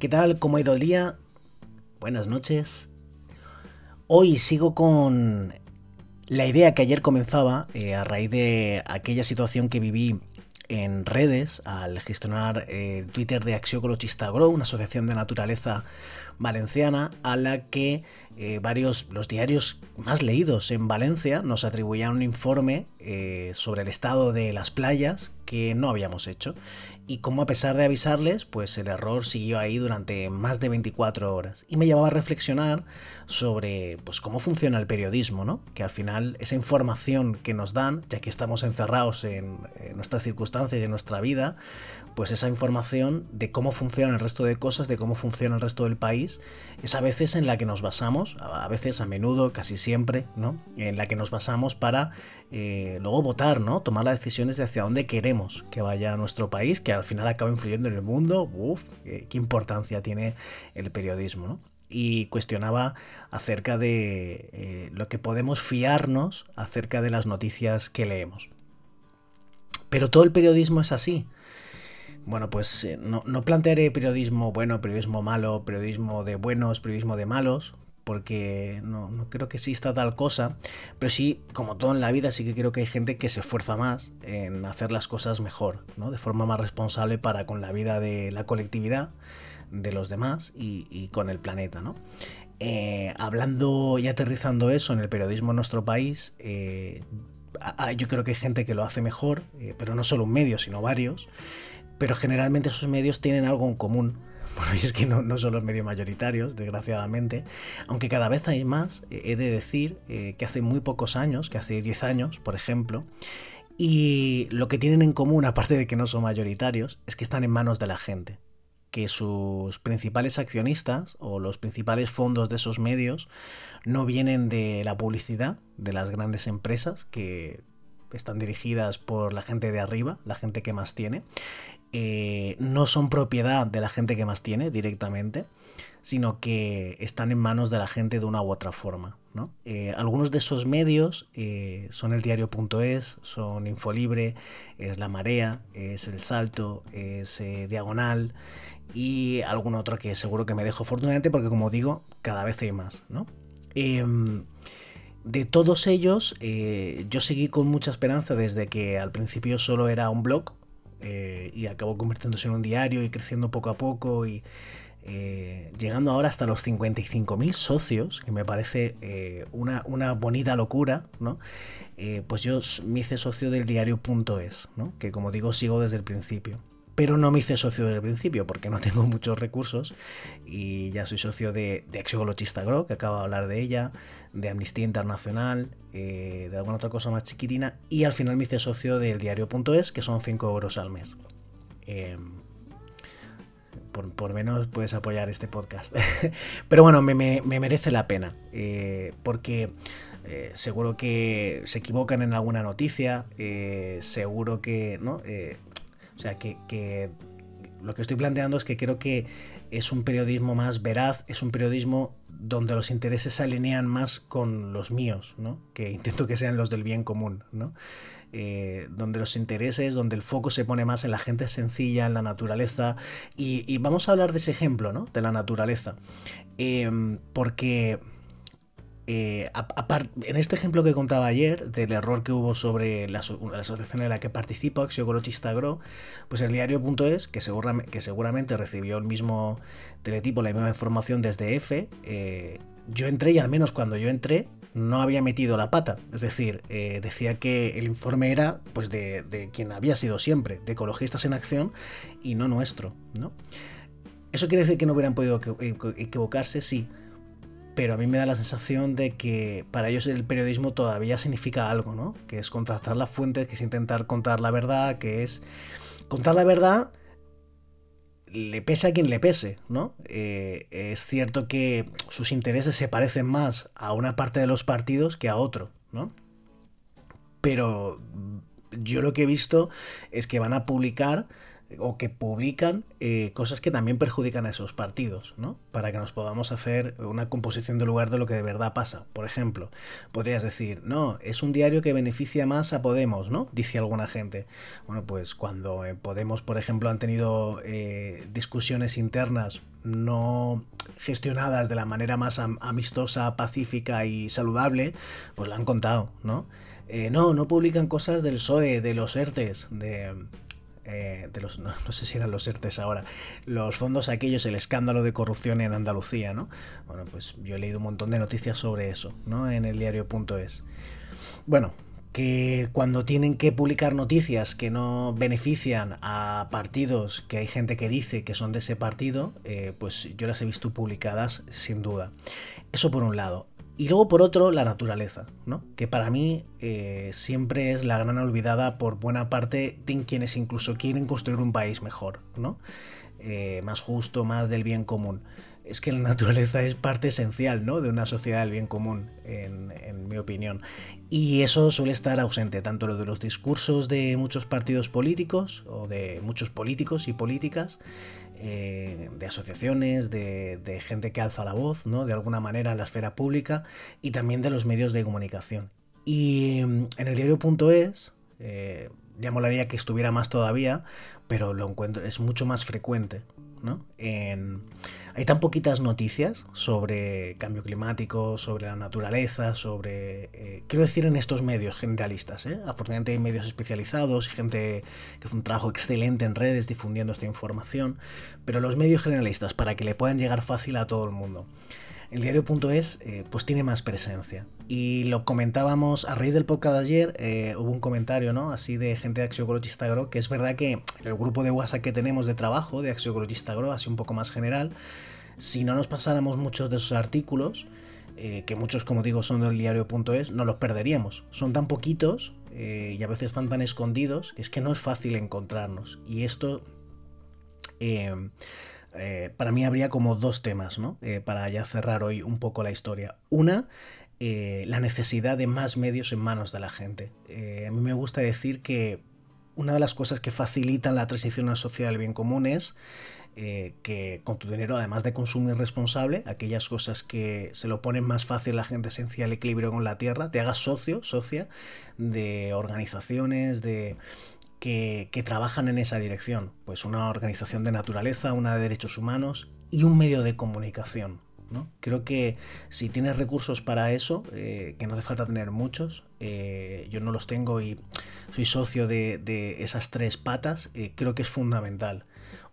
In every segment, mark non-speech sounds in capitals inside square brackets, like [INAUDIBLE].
¿Qué tal? ¿Cómo ha ido el día? Buenas noches. Hoy sigo con la idea que ayer comenzaba eh, a raíz de aquella situación que viví en redes al gestionar el eh, Twitter de Axiocolochista Grow, una asociación de naturaleza valenciana a la que eh, varios, los diarios más leídos en Valencia nos atribuían un informe sobre el estado de las playas que no habíamos hecho y como a pesar de avisarles, pues el error siguió ahí durante más de 24 horas. Y me llevaba a reflexionar sobre pues, cómo funciona el periodismo, ¿no? Que al final esa información que nos dan, ya que estamos encerrados en, nuestras circunstancias y en nuestra vida, pues esa información de cómo funciona el resto de cosas, de cómo funciona el resto del país, es a veces en la que nos basamos, a veces, a menudo, casi siempre, ¿no? En la que nos basamos para eh, luego votar, ¿no? Tomar las decisiones de hacia dónde queremos que vaya nuestro país, que al final acaba influyendo en el mundo. Uf, qué importancia tiene el periodismo, ¿no? Y cuestionaba acerca de eh, lo que podemos fiarnos acerca de las noticias que leemos. Pero todo el periodismo es así. Bueno, pues eh, no, no plantearé periodismo bueno, periodismo malo, periodismo de buenos, periodismo de malos, porque no, creo que exista tal cosa, pero sí, como todo en la vida, sí que creo que hay gente que se esfuerza más en hacer las cosas mejor, ¿no? de forma más responsable para con la vida de la colectividad, de los demás y, con el planeta. ¿no? Eh, hablando y aterrizando eso en el periodismo en nuestro país, eh, yo creo que hay gente que lo hace mejor, eh, pero no solo un medio, sino varios, pero generalmente esos medios tienen algo en común. [LAUGHS] Y es que no, son los medios mayoritarios, desgraciadamente, aunque cada vez hay más, eh, he de decir eh, que hace muy pocos años, que hace 10 años, por ejemplo, y lo que tienen en común, [LAUGHS] aparte de que no son mayoritarios, es que están en manos de la gente que sus principales accionistas o los principales fondos de esos medios no vienen de la publicidad de las grandes empresas que están dirigidas por la gente de arriba, la gente que más tiene, eh, no son propiedad de la gente que más tiene directamente, sino que están en manos de la gente de una u otra forma. Eh, algunos de esos medios eh, son el diario.es, son Infolibre, es La Marea, es El Salto, es Diagonal y algún otro que seguro que me dejo afortunadamente porque como digo, cada vez hay más. Em, de todos ellos, yo seguí con mucha esperanza desde que al principio solo era un blog, eh, y acabó convirtiéndose en un diario y creciendo poco a poco y eh, llegando ahora hasta los 55.000 socios, que me parece eh, una, una, bonita locura, ¿no? pues yo me hice socio del diario.es, ¿no? que como digo sigo desde el principio pero no me hice socio desde el principio porque no tengo muchos recursos y ya soy socio de, de Axiolochista Grow, que acabo de hablar de ella, de Amnistía Internacional, eh, de alguna otra cosa más chiquitina y al final me hice socio del diario.es, que son 5 euros al mes. Em, por, menos puedes apoyar este podcast. [LAUGHS] pero bueno, me, merece la pena eh, porque... Eh, seguro que se equivocan en alguna noticia, seguro que, ¿no? O sea, que, lo que estoy planteando es que creo que es un periodismo más veraz, es un periodismo donde los intereses se alinean más con los míos, ¿no? que intento que sean los del bien común, ¿no? Eh, donde los intereses, donde el foco se pone más en la gente sencilla, en la naturaleza, y, vamos a hablar de ese ejemplo, ¿no? de la naturaleza, em, porque eh, en este ejemplo que contaba ayer, del error que hubo sobre la, asociación en la que participo, Axiocolochista Agro, pues el diario.es, que, que seguramente recibió el mismo teletipo, la misma información desde F, eh, yo entré y al menos cuando yo entré no había metido la pata. Es decir, eh, decía que el informe era pues de, de, quien había sido siempre, de ecologistas en acción y no nuestro. ¿no? ¿Eso quiere decir que no hubieran podido equivocarse? Sí pero a mí me da la sensación de que para ellos el periodismo todavía significa algo, ¿no? Que es contrastar las fuentes, que es intentar contar la verdad, que es contar la verdad le pese a quien le pese, ¿no? Eh, es cierto que sus intereses se parecen más a una parte de los partidos que a otro, ¿no? Pero yo lo que he visto es que van a publicar o que publican eh, cosas que también perjudican a esos partidos, ¿no? Para que nos podamos hacer una composición de lugar de lo que de verdad pasa. Por ejemplo, podrías decir, no, es un diario que beneficia más a Podemos, ¿no? Dice alguna gente. Bueno, pues cuando en Podemos, por ejemplo, han tenido eh, discusiones internas no gestionadas de la manera más amistosa, pacífica y saludable, pues lo han contado, ¿no? Eh, no, no publican cosas del PSOE, de los ERTES, de eh, de los, [LAUGHS] no, sé si eran los ERTES ahora, los fondos aquellos, el escándalo de corrupción en Andalucía, ¿no? Bueno, pues yo he leído un montón de noticias sobre eso, ¿no? En el diario.es. Bueno, que cuando tienen que publicar noticias que no benefician a partidos que hay gente que dice que son de ese partido, eh, pues yo las he visto publicadas sin duda. Eso por un lado. Y luego por otro, la naturaleza, ¿no? que para mí eh, siempre es la gran olvidada por buena parte de quienes incluso quieren construir un país mejor, ¿no? Eh, más justo, más del bien común. Es que la naturaleza es parte esencial ¿no? de una sociedad del bien común, en, mi opinión. Y eso suele estar ausente tanto lo de los discursos de muchos partidos políticos o de muchos políticos y políticas, eh, de asociaciones, de, gente que alza la voz, ¿no? De alguna manera en la esfera pública y también de los medios de comunicación. Y mm, en el diario.es, eh, ya molaría que estuviera más todavía, pero lo encuentro, es mucho más frecuente, ¿no? En, hay tan poquitas noticias sobre cambio climático, sobre la naturaleza, sobre... Eh, quiero decir en estos medios generalistas, ¿eh? Afortunadamente hay medios especializados y gente que hace un trabajo excelente en redes difundiendo esta información, pero los medios generalistas para que le puedan llegar fácil a todo el mundo. El diario.es eh, pues tiene más presencia. Y lo comentábamos a raíz del podcast de ayer, eh, hubo un comentario, ¿no? Así de gente de Axiocologista Agro, que es verdad que el grupo de WhatsApp que tenemos de trabajo de Axiocologista Agro, así un poco más general, si no nos pasáramos muchos de esos artículos, eh, que muchos, como digo, son del diario.es, no los perderíamos. Son tan poquitos y a veces están tan escondidos que es que no es fácil encontrarnos. Y esto para mí habría como dos temas, ¿no? Eh, para ya cerrar hoy un poco la historia. Una, eh, la necesidad de más medios en manos de la gente. a mí me gusta decir que una de las cosas que facilitan la transición a la sociedad del bien común es que con tu dinero, además de consumir responsable, aquellas cosas que se lo ponen más fácil a la gente esencia el equilibrio con la tierra, te hagas socio, socia de organizaciones, de, que, trabajan en esa dirección. Pues una organización de naturaleza, una de derechos humanos y un medio de comunicación. ¿no? Creo que si tienes recursos para eso, eh, que no hace falta tener muchos, eh, yo no los tengo y soy socio de, esas tres patas, eh, creo que es fundamental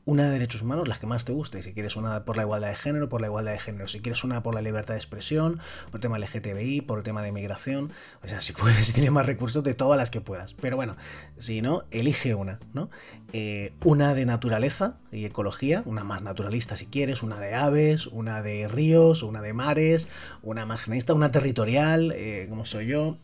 una de derechos humanos, las que más te guste. Si quieres una por la igualdad de género, por la igualdad de género. Si quieres una por la libertad de expresión, por el tema LGTBI, por el tema de inmigración. O sea, si puedes, [LAUGHS] si tienes más recursos, de todas las que puedas. Pero bueno, si no, elige una, ¿no? Eh, una de naturaleza y ecología, una más naturalista si quieres, una de aves, una de ríos, una de mares, una más una territorial, eh, como soy yo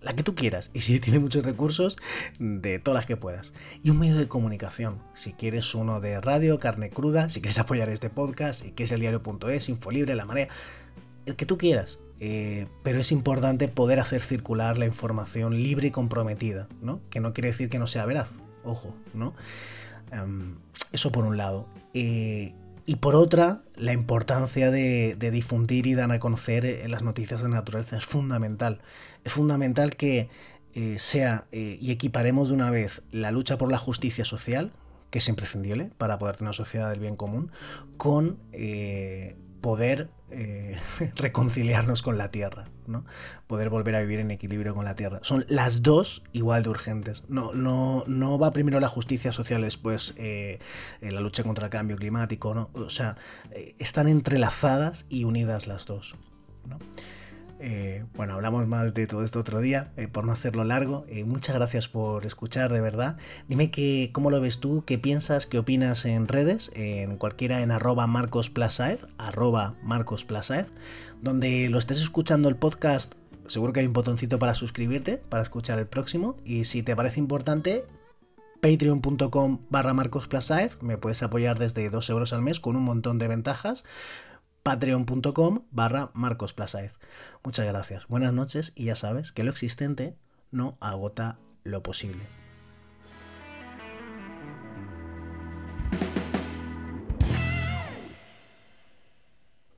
la que tú quieras. Y si tienes muchos recursos, de todas las que puedas. Y un medio de comunicación. Si quieres uno de radio, carne cruda, si quieres apoyar este podcast, si quieres el diario.es, Infolibre, La Marea, el que tú quieras. Eh, pero es importante poder hacer circular la información libre y comprometida, ¿no? Que no quiere decir que no sea veraz, ojo, ¿no? Em, eso por un lado. Eh, y por otra, la importancia de, difundir y dar a conocer eh, las noticias de naturaleza es fundamental. Es fundamental que eh, sea eh, y equiparemos de una vez la lucha por la justicia social, que es imprescindible para poder tener una sociedad del bien común, con poder eh, [LAUGHS] reconciliarnos con la Tierra, ¿no? Poder volver a vivir en equilibrio con la Tierra. Son las dos igual de urgentes. No, no, no va primero la justicia social, después eh, eh, la lucha contra el cambio climático, ¿no? O sea, están entrelazadas y unidas las dos. ¿no? Eh, bueno, hablamos más de todo esto otro día, eh, por no hacerlo largo. Eh, muchas gracias por escuchar, de verdad. Dime que, cómo lo ves tú, qué piensas, qué opinas en redes, en cualquiera en arroba marcosplasaev, arroba donde lo estés escuchando el podcast, seguro que hay un botoncito para suscribirte, para escuchar el próximo, y si te parece importante, patreon.com barra me puedes apoyar desde 2 euros al mes con un montón de ventajas. Patreon.com barra Marcos Muchas gracias, buenas noches y ya sabes que lo existente no agota lo posible.